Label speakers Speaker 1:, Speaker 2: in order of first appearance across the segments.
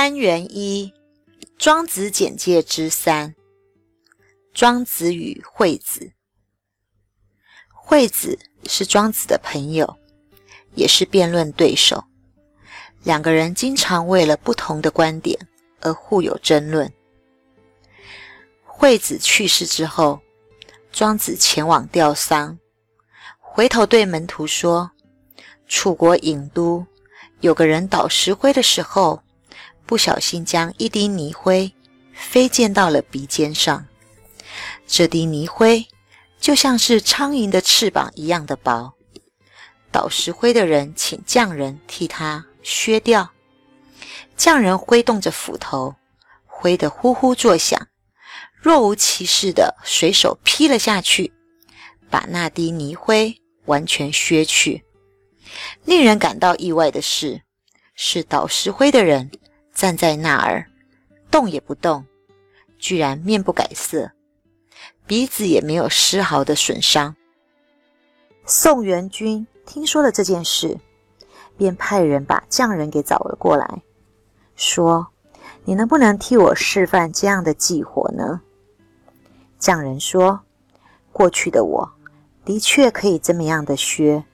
Speaker 1: 单元一：庄子简介之三。庄子与惠子。惠子是庄子的朋友，也是辩论对手。两个人经常为了不同的观点而互有争论。惠子去世之后，庄子前往吊丧，回头对门徒说：“楚国郢都有个人倒石灰的时候。”不小心将一滴泥灰飞溅到了鼻尖上，这滴泥灰就像是苍蝇的翅膀一样的薄。倒石灰的人请匠人替他削掉，匠人挥动着斧头，挥得呼呼作响，若无其事的随手劈了下去，把那滴泥灰完全削去。令人感到意外的是，是倒石灰的人。站在那儿，动也不动，居然面不改色，鼻子也没有丝毫的损伤。宋元君听说了这件事，便派人把匠人给找了过来，说：“你能不能替我示范这样的技活呢？”匠人说：“过去的我的确可以这么样的削，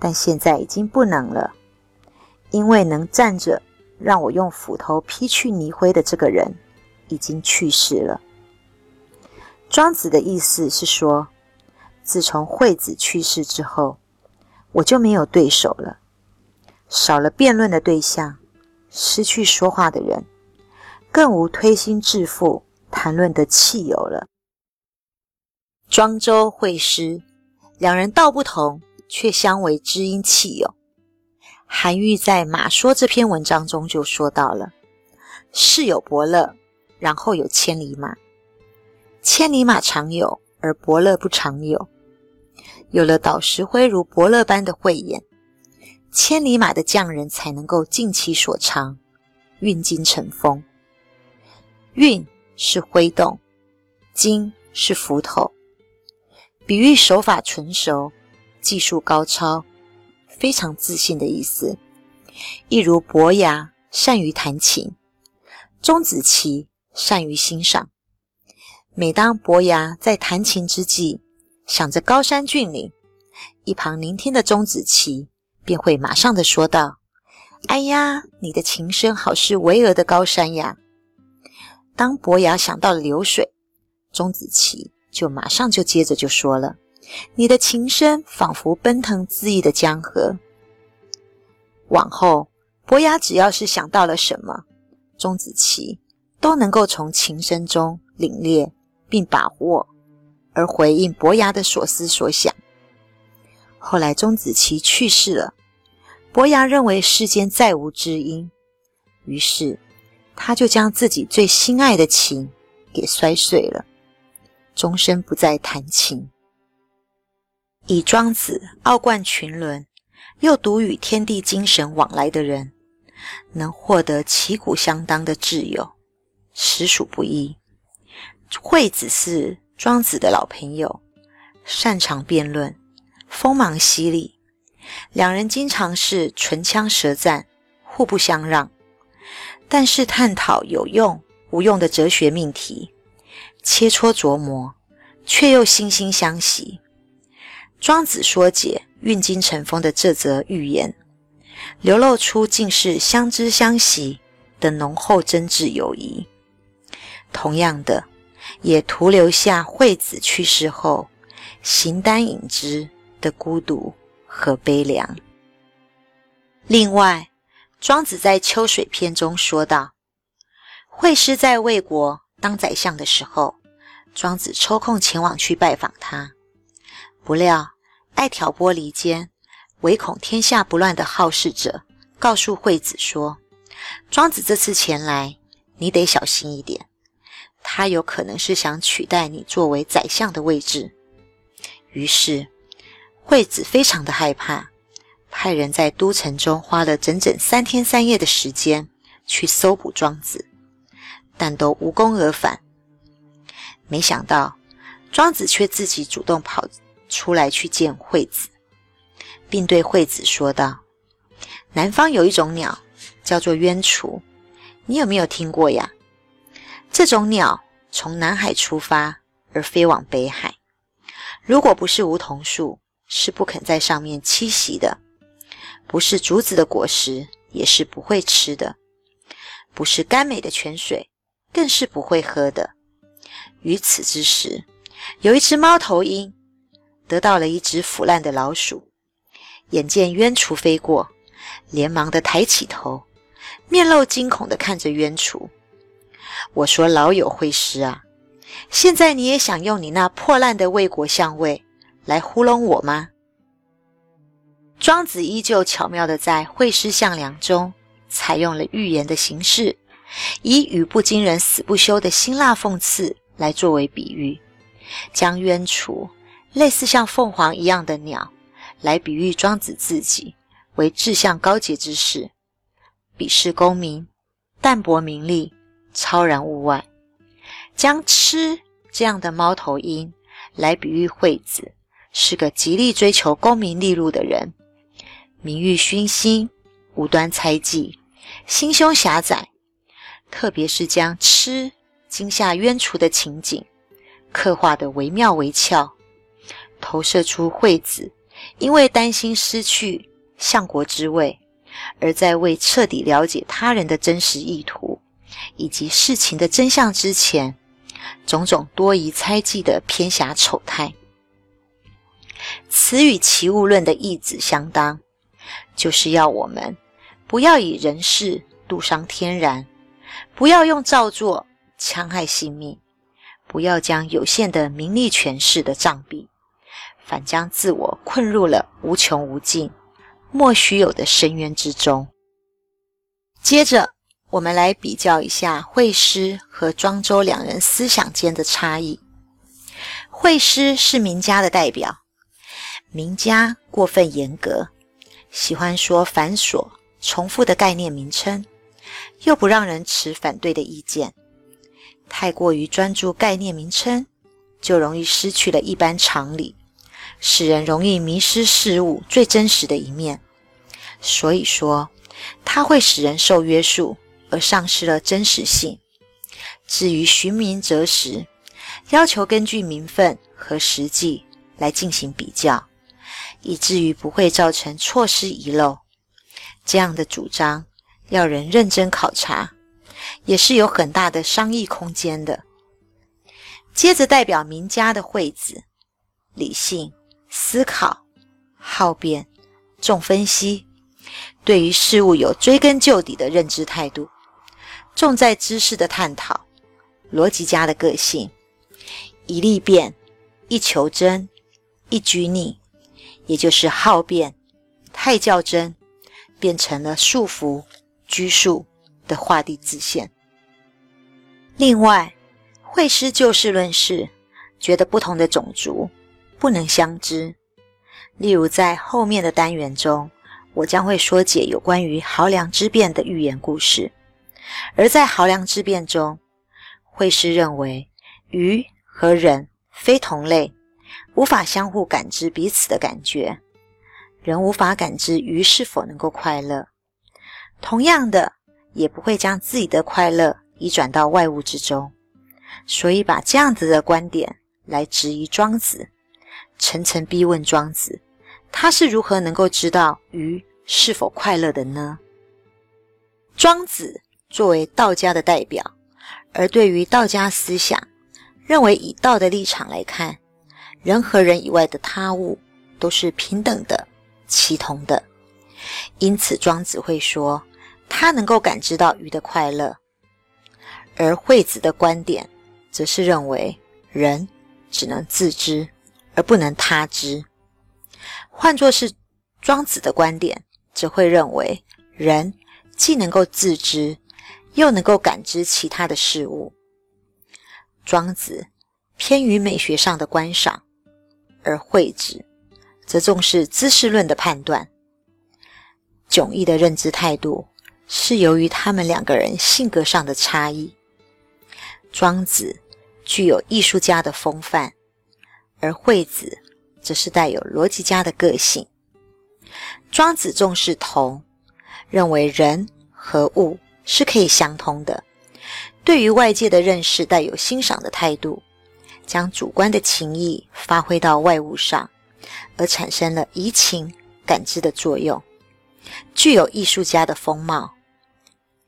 Speaker 1: 但现在已经不能了，因为能站着。”让我用斧头劈去泥灰的这个人已经去世了。庄子的意思是说，自从惠子去世之后，我就没有对手了，少了辩论的对象，失去说话的人，更无推心置腹谈论的汽油了。庄周会师，两人道不同，却相为知音契友。韩愈在《马说》这篇文章中就说到了：“世有伯乐，然后有千里马。千里马常有，而伯乐不常有。有了导石灰如伯乐般的慧眼，千里马的匠人才能够尽其所长，运金成风。运是挥动，金是斧头，比喻手法纯熟，技术高超。”非常自信的意思，一如伯牙善于弹琴，钟子期善于欣赏。每当伯牙在弹琴之际，想着高山峻岭，一旁聆听的钟子期便会马上的说道：“哎呀，你的琴声好似巍峨的高山呀！”当伯牙想到了流水，钟子期就马上就接着就说了。你的琴声仿佛奔腾恣意的江河。往后，伯牙只要是想到了什么，钟子期都能够从琴声中领略并把握，而回应伯牙的所思所想。后来，钟子期去世了，伯牙认为世间再无知音，于是他就将自己最心爱的琴给摔碎了，终身不再弹琴。以庄子傲冠群伦，又独与天地精神往来的人，能获得旗鼓相当的挚友，实属不易。惠子是庄子的老朋友，擅长辩论，锋芒犀利，两人经常是唇枪舌战，互不相让。但是探讨有用无用的哲学命题，切磋琢磨，却又惺惺相惜。庄子说解运金成风的这则寓言，流露出竟是相知相惜的浓厚真挚友谊。同样的，也徒留下惠子去世后形单影只的孤独和悲凉。另外，庄子在《秋水篇》中说道：“惠师在魏国当宰相的时候，庄子抽空前往去拜访他，不料。”爱挑拨离间、唯恐天下不乱的好事者，告诉惠子说：“庄子这次前来，你得小心一点。他有可能是想取代你作为宰相的位置。”于是，惠子非常的害怕，派人在都城中花了整整三天三夜的时间去搜捕庄子，但都无功而返。没想到，庄子却自己主动跑。出来去见惠子，并对惠子说道：“南方有一种鸟，叫做鸢雏，你有没有听过呀？这种鸟从南海出发而飞往北海，如果不是梧桐树，是不肯在上面栖息的；不是竹子的果实，也是不会吃的；不是甘美的泉水，更是不会喝的。于此之时，有一只猫头鹰得到了一只腐烂的老鼠，眼见鸢雏飞过，连忙的抬起头，面露惊恐的看着鸢雏。我说：“老友会师啊，现在你也想用你那破烂的魏国相位来糊弄我吗？”庄子依旧巧妙的在会师项梁中采用了寓言的形式，以语不惊人死不休的辛辣讽刺来作为比喻，将鸢雏类似像凤凰一样的鸟来比喻庄子自己为志向高洁之士，鄙视功名，淡泊名利。超然物外，将痴这样的猫头鹰来比喻惠子，是个极力追求功名利禄的人，名誉熏心，无端猜忌，心胸狭窄。特别是将痴惊吓冤雏的情景刻画的惟妙惟肖，投射出惠子因为担心失去相国之位，而在未彻底了解他人的真实意图。以及事情的真相之前，种种多疑猜忌的偏狭丑态，此与其物论的意旨相当，就是要我们不要以人事度伤天然，不要用造作戕害性命，不要将有限的名利权势的障蔽，反将自我困入了无穷无尽、莫须有的深渊之中。接着。我们来比较一下惠施和庄周两人思想间的差异。惠施是名家的代表，名家过分严格，喜欢说繁琐重复的概念名称，又不让人持反对的意见。太过于专注概念名称，就容易失去了一般常理，使人容易迷失事物最真实的一面。所以说，它会使人受约束。而丧失了真实性。至于寻名择实，要求根据名分和实际来进行比较，以至于不会造成错失遗漏。这样的主张要人认真考察，也是有很大的商议空间的。接着，代表名家的惠子，理性思考，好辩，重分析，对于事物有追根究底的认知态度。重在知识的探讨，逻辑家的个性，一立辩，一求真，一拘泥，也就是好辩，太较真，变成了束缚、拘束的画地自限。另外，会师就事论事，觉得不同的种族不能相知。例如，在后面的单元中，我将会说解有关于濠梁之变的寓言故事。而在濠梁之变中，惠施认为鱼和人非同类，无法相互感知彼此的感觉，人无法感知鱼是否能够快乐，同样的，也不会将自己的快乐移转到外物之中，所以把这样子的观点来质疑庄子，层层逼问庄子，他是如何能够知道鱼是否快乐的呢？庄子。作为道家的代表，而对于道家思想，认为以道的立场来看，人和人以外的他物都是平等的、齐同的。因此，庄子会说他能够感知到鱼的快乐，而惠子的观点则是认为人只能自知而不能他知。换作是庄子的观点，则会认为人既能够自知。又能够感知其他的事物。庄子偏于美学上的观赏，而惠子则重视知识论的判断。迥异的认知态度是由于他们两个人性格上的差异。庄子具有艺术家的风范，而惠子则是带有逻辑家的个性。庄子重视同，认为人和物。是可以相通的。对于外界的认识带有欣赏的态度，将主观的情意发挥到外物上，而产生了移情感知的作用，具有艺术家的风貌。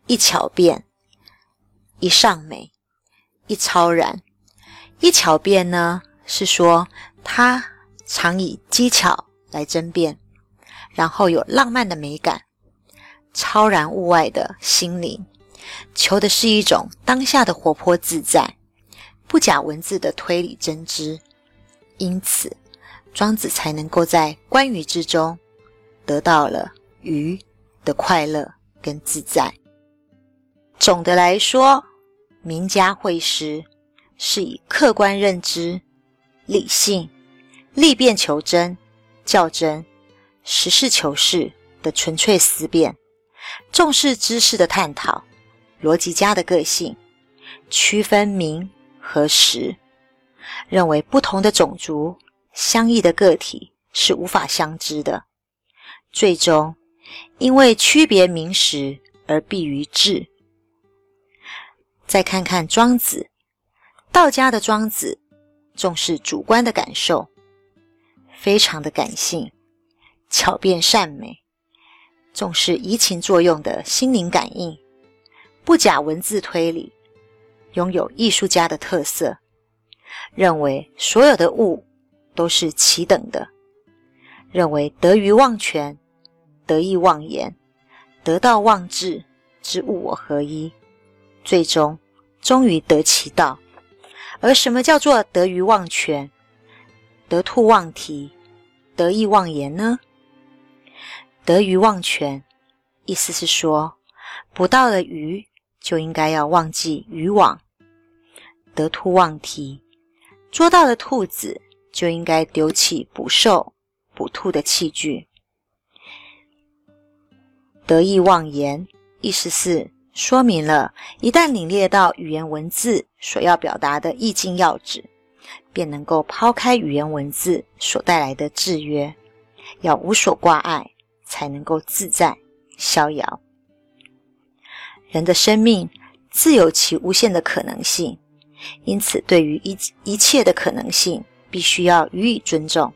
Speaker 1: 一巧变，一上美，一超然。一巧变呢，是说他常以机巧来争辩，然后有浪漫的美感，超然物外的心灵。求的是一种当下的活泼自在，不假文字的推理真知，因此庄子才能够在观鱼之中得到了鱼的快乐跟自在。总的来说，名家会师是以客观认知、理性、立辩求真、较真、实事求是的纯粹思辨，重视知识的探讨。逻辑家的个性，区分名和实，认为不同的种族、相异的个体是无法相知的。最终，因为区别名实而避于智。再看看庄子，道家的庄子重视主观的感受，非常的感性，巧辩善美，重视移情作用的心灵感应。不假文字推理，拥有艺术家的特色，认为所有的物都是齐等的，认为得于忘全，得意忘言，得道忘志之物我合一，最终终于得其道。而什么叫做得于忘权，得兔忘蹄，得意忘言呢？得于忘权，意思是说，捕到了鱼。就应该要忘记渔网，得兔忘蹄；捉到了兔子，就应该丢弃捕兽、捕兔的器具。得意忘言，意思是说明了，一旦领略到语言文字所要表达的意境要旨，便能够抛开语言文字所带来的制约，要无所挂碍，才能够自在逍遥。人的生命自有其无限的可能性，因此对于一一切的可能性，必须要予以尊重。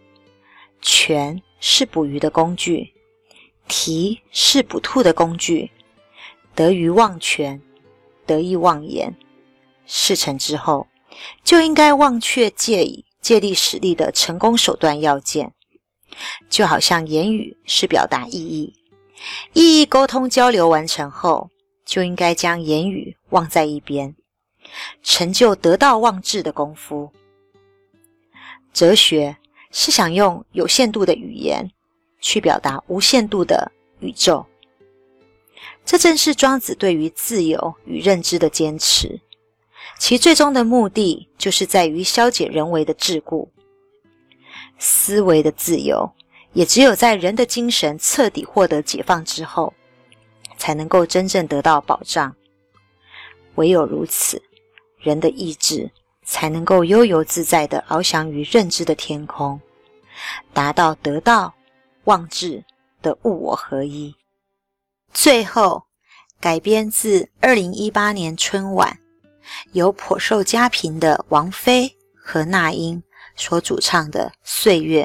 Speaker 1: 权是捕鱼的工具，蹄是捕兔的工具。得于忘权，得意忘言。事成之后，就应该忘却借以借力使力的成功手段要件。就好像言语是表达意义，意义沟通交流完成后。就应该将言语忘在一边，成就得道忘志的功夫。哲学是想用有限度的语言去表达无限度的宇宙，这正是庄子对于自由与认知的坚持。其最终的目的，就是在于消解人为的桎梏。思维的自由，也只有在人的精神彻底获得解放之后。才能够真正得到保障。唯有如此，人的意志才能够悠游自在地翱翔于认知的天空，达到得到忘志的物我合一。最后，改编自二零一八年春晚，由颇受佳评的王菲和那英所主唱的《岁月》，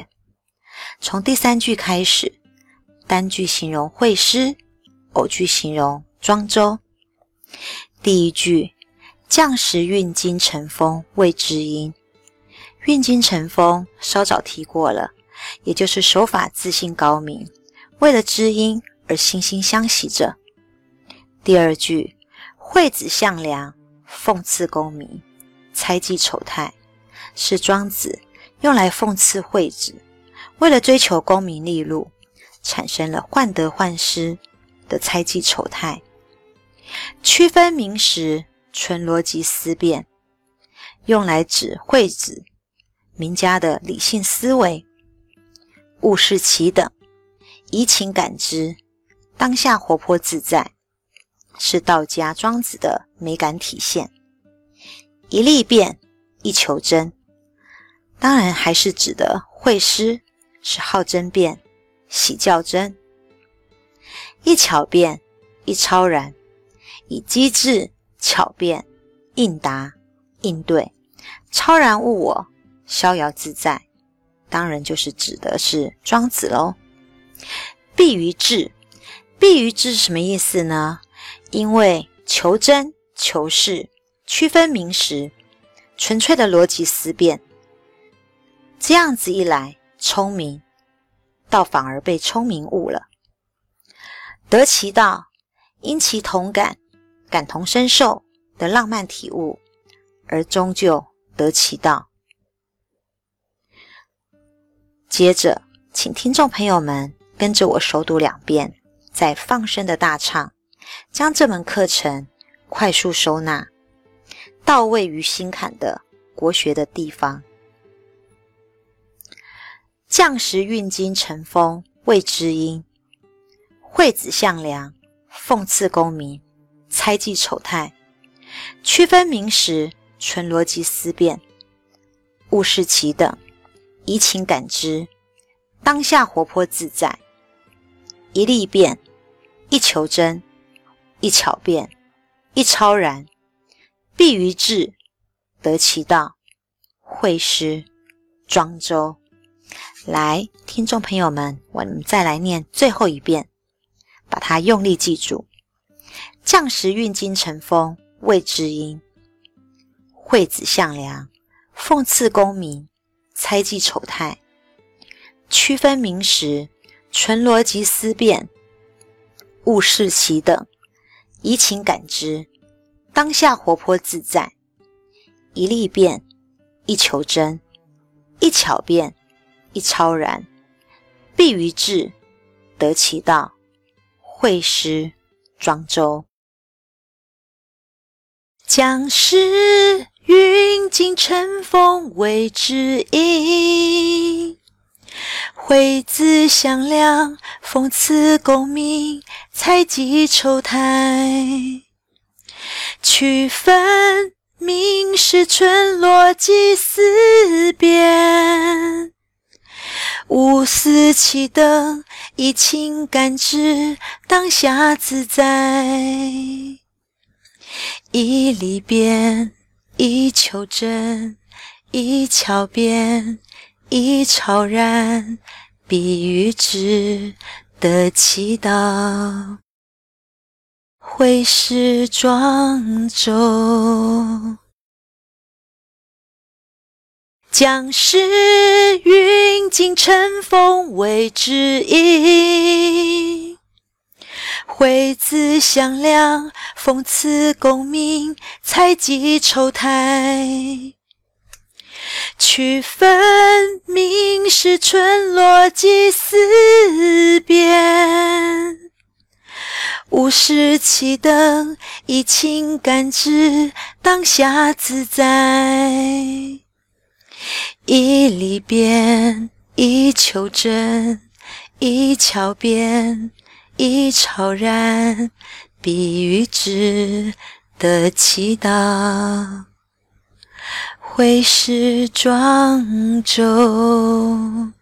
Speaker 1: 从第三句开始，单句形容会师。偶句形容庄周。第一句“将时运金乘风谓知音”，运金乘风稍早提过了，也就是手法自信高明，为了知音而惺惺相惜着。第二句“惠子向良，讽刺功名，猜忌丑态”，是庄子用来讽刺惠子，为了追求功名利禄，产生了患得患失。的猜忌丑态，区分名实，纯逻辑思辨，用来指惠子名家的理性思维，物是其等，移情感知，当下活泼自在，是道家庄子的美感体现。一立辩，一求真，当然还是指的会师是好争辩，喜较真。一巧辩，一超然，以机智、巧辩、应答、应对，超然物我，逍遥自在。当然就是指的是庄子喽。必于智，必于之是什么意思呢？因为求真、求是、区分名实，纯粹的逻辑思辨，这样子一来，聪明倒反而被聪明误了。得其道，因其同感、感同身受的浪漫体悟，而终究得其道。接着，请听众朋友们跟着我熟读两遍，在放声的大唱，将这门课程快速收纳到位于心坎的国学的地方。将时运经成风，谓之音；惠子向良，讽刺功名，猜忌丑态，区分名实，纯逻辑思辨，物事其等。移情感知，当下活泼自在，一立变，一求真，一巧辩，一超然，必于智，得其道。会师庄周，来，听众朋友们，我们再来念最后一遍，把它用力记住。将时运金成风，谓之音；惠子向良，讽刺功名。猜忌丑态，区分名实，纯逻辑思辨，物视其等，移情感知，当下活泼自在，一立变，一求真，一巧辩，一超然，必于智，得其道。会师庄周，将士。云尽尘风谓之音，惠子向良，讽刺功名，猜忌丑态，区分名实，纯逻辑思辨，无私其等，以情感知，当下自在，一立变。一求真，一桥边，以超然避欲知的祈祷，挥是庄周，将士云尽尘封为知音，挥字响亮，讽刺功名，才忌丑台。去分明是春落几思变。无视其灯，以情感知当下自在。一离别，一求真，一巧边，一超然，比喻之的祈祷。会是庄周。